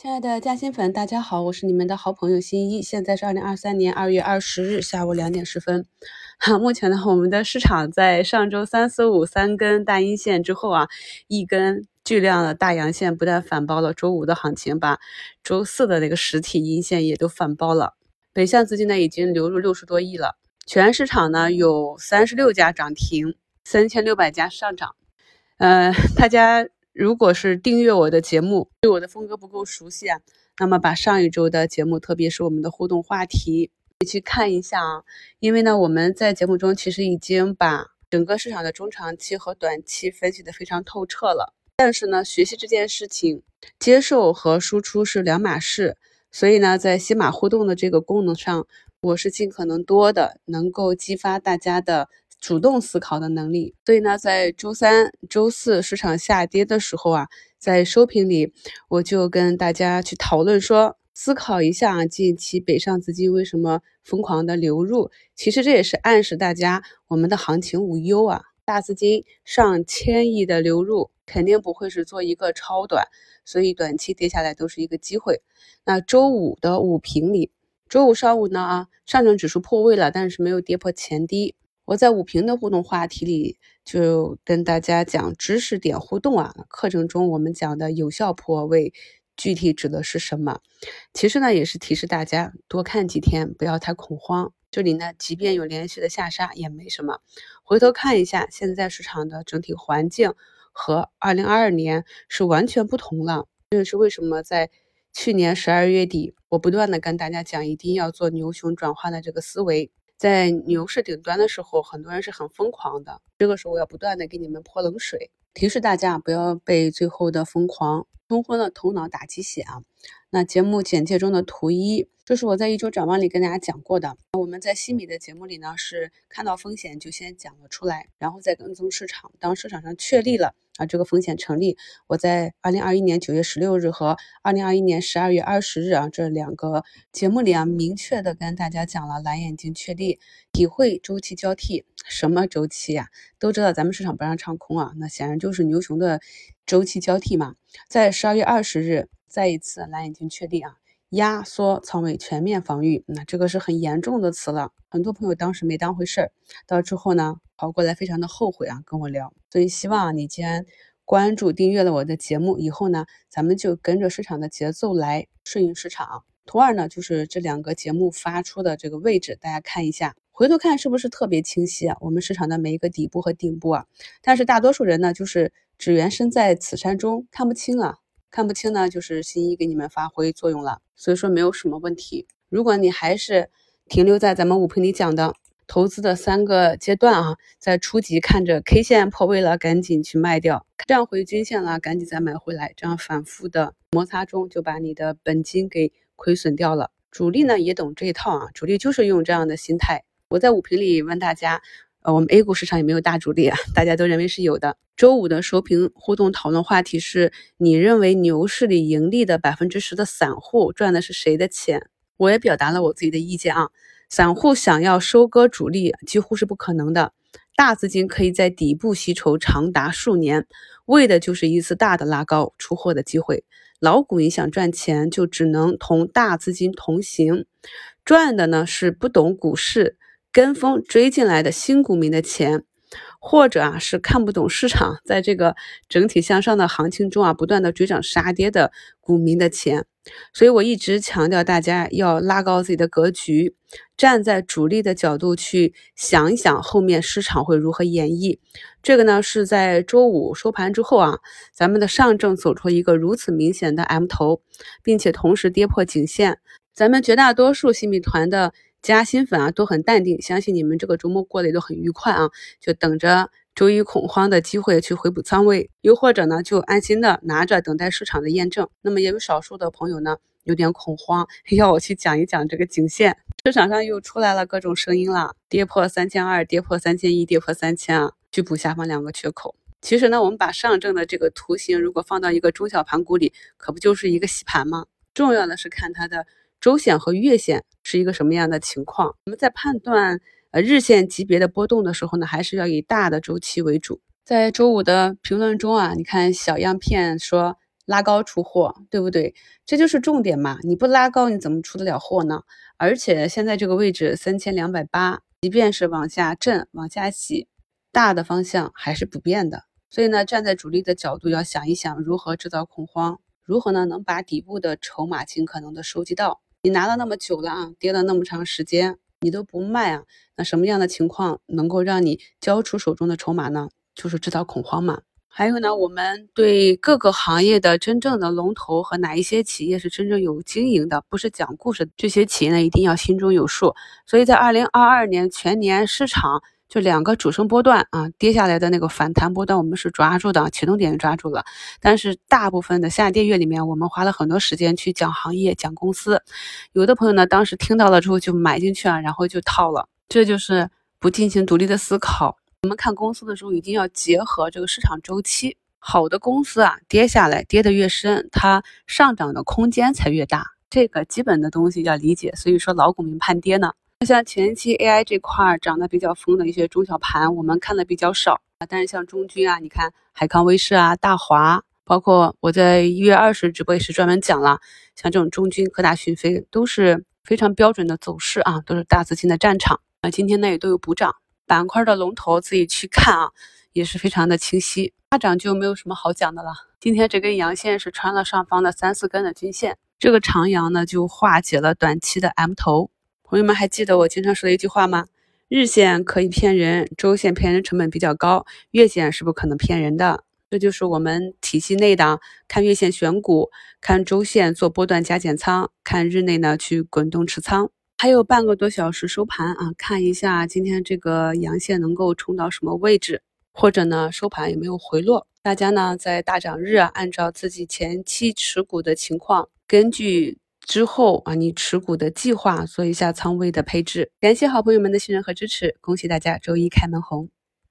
亲爱的嘉兴粉，大家好，我是你们的好朋友新一。现在是二零二三年二月二十日下午两点十分。哈，目前呢，我们的市场在上周三四五三根大阴线之后啊，一根巨量的大阳线不但反包了周五的行情，把周四的那个实体阴线也都反包了。北向资金呢已经流入六十多亿了，全市场呢有三十六家涨停，三千六百家上涨。呃，大家。如果是订阅我的节目，对我的风格不够熟悉啊，那么把上一周的节目，特别是我们的互动话题，你去看一下啊。因为呢，我们在节目中其实已经把整个市场的中长期和短期分析的非常透彻了。但是呢，学习这件事情，接受和输出是两码事。所以呢，在西马互动的这个功能上，我是尽可能多的能够激发大家的。主动思考的能力，所以呢，在周三、周四市场下跌的时候啊，在收评里，我就跟大家去讨论说，思考一下近期北上资金为什么疯狂的流入。其实这也是暗示大家，我们的行情无忧啊，大资金上千亿的流入，肯定不会是做一个超短，所以短期跌下来都是一个机会。那周五的午评里，周五上午呢啊，上证指数破位了，但是没有跌破前低。我在五平的互动话题里就跟大家讲知识点互动啊，课程中我们讲的有效破位具体指的是什么？其实呢也是提示大家多看几天，不要太恐慌。这里呢，即便有连续的下杀也没什么。回头看一下现在市场的整体环境和二零二二年是完全不同了。这也是为什么在去年十二月底，我不断的跟大家讲一定要做牛熊转换的这个思维。在牛市顶端的时候，很多人是很疯狂的。这个时候，我要不断的给你们泼冷水，提示大家不要被最后的疯狂冲昏了头脑打鸡血啊！那节目简介中的图一，这是我在一周展望里跟大家讲过的。我们在西米的节目里呢，是看到风险就先讲了出来，然后再跟踪市场。当市场上确立了。啊，这个风险成立。我在二零二一年九月十六日和二零二一年十二月二十日啊这两个节目里啊，明确的跟大家讲了蓝眼睛确立，体会周期交替。什么周期呀？都知道咱们市场不让唱空啊，那显然就是牛熊的周期交替嘛。在十二月二十日，再一次蓝眼睛确定啊，压缩仓位，全面防御。那这个是很严重的词了，很多朋友当时没当回事儿，到之后呢？跑过来，非常的后悔啊，跟我聊。所以希望你既然关注、订阅了我的节目，以后呢，咱们就跟着市场的节奏来顺应市场。图二呢，就是这两个节目发出的这个位置，大家看一下，回头看是不是特别清晰啊？我们市场的每一个底部和顶部啊，但是大多数人呢，就是只缘身在此山中，看不清啊，看不清呢，就是新一给你们发挥作用了。所以说没有什么问题。如果你还是停留在咱们五评里讲的。投资的三个阶段啊，在初级看着 K 线破位了，赶紧去卖掉；站回均线了，赶紧再买回来。这样反复的摩擦中，就把你的本金给亏损掉了。主力呢也懂这一套啊，主力就是用这样的心态。我在五评里问大家，呃，我们 A 股市场有没有大主力啊？大家都认为是有的。周五的收评互动讨论话题是你认为牛市里盈利的百分之十的散户赚的是谁的钱？我也表达了我自己的意见啊。散户想要收割主力几乎是不可能的，大资金可以在底部吸筹长达数年，为的就是一次大的拉高出货的机会。老股民想赚钱，就只能同大资金同行，赚的呢是不懂股市、跟风追进来的新股民的钱。或者啊是看不懂市场，在这个整体向上的行情中啊，不断的追涨杀跌的股民的钱，所以我一直强调大家要拉高自己的格局，站在主力的角度去想一想后面市场会如何演绎。这个呢是在周五收盘之后啊，咱们的上证走出一个如此明显的 M 头，并且同时跌破颈线，咱们绝大多数新米团的。加新粉啊，都很淡定，相信你们这个周末过得都很愉快啊，就等着周一恐慌的机会去回补仓位，又或者呢，就安心的拿着等待市场的验证。那么也有少数的朋友呢，有点恐慌，要我去讲一讲这个颈线。市场上又出来了各种声音了，跌破三千二，跌破三千一，跌破三千啊，去补下方两个缺口。其实呢，我们把上证的这个图形如果放到一个中小盘股里，可不就是一个洗盘吗？重要的是看它的。周线和月线是一个什么样的情况？我们在判断呃日线级别的波动的时候呢，还是要以大的周期为主。在周五的评论中啊，你看小样片说拉高出货，对不对？这就是重点嘛！你不拉高，你怎么出得了货呢？而且现在这个位置三千两百八，即便是往下震、往下洗，大的方向还是不变的。所以呢，站在主力的角度，要想一想如何制造恐慌，如何呢能把底部的筹码尽可能的收集到。你拿了那么久了啊，跌了那么长时间，你都不卖啊，那什么样的情况能够让你交出手中的筹码呢？就是制造恐慌嘛。还有呢，我们对各个行业的真正的龙头和哪一些企业是真正有经营的，不是讲故事，这些企业呢一定要心中有数。所以在二零二二年全年市场。就两个主升波段啊，跌下来的那个反弹波段，我们是抓住的，启动点抓住了。但是大部分的下跌月里面，我们花了很多时间去讲行业、讲公司。有的朋友呢，当时听到了之后就买进去啊，然后就套了。这就是不进行独立的思考。我们看公司的时候，一定要结合这个市场周期。好的公司啊，跌下来跌得越深，它上涨的空间才越大。这个基本的东西要理解。所以说，老股民判跌呢。像前期 AI 这块涨得比较疯的一些中小盘，我们看的比较少啊。但是像中军啊，你看海康威视啊、大华，包括我在一月二十直播也是专门讲了，像这种中军、科大讯飞都是非常标准的走势啊，都是大资金的战场啊。今天呢也都有补涨，板块的龙头自己去看啊，也是非常的清晰。大涨就没有什么好讲的了。今天这根阳线是穿了上方的三四根的均线，这个长阳呢就化解了短期的 M 头。朋友们还记得我经常说的一句话吗？日线可以骗人，周线骗人成本比较高，月线是不可能骗人的。这就是我们体系内的看月线选股，看周线做波段加减仓，看日内呢去滚动持仓。还有半个多小时收盘啊，看一下今天这个阳线能够冲到什么位置，或者呢收盘有没有回落。大家呢在大涨日，按照自己前期持股的情况，根据。之后啊，你持股的计划做一下仓位的配置。感谢好朋友们的信任和支持，恭喜大家周一开门红。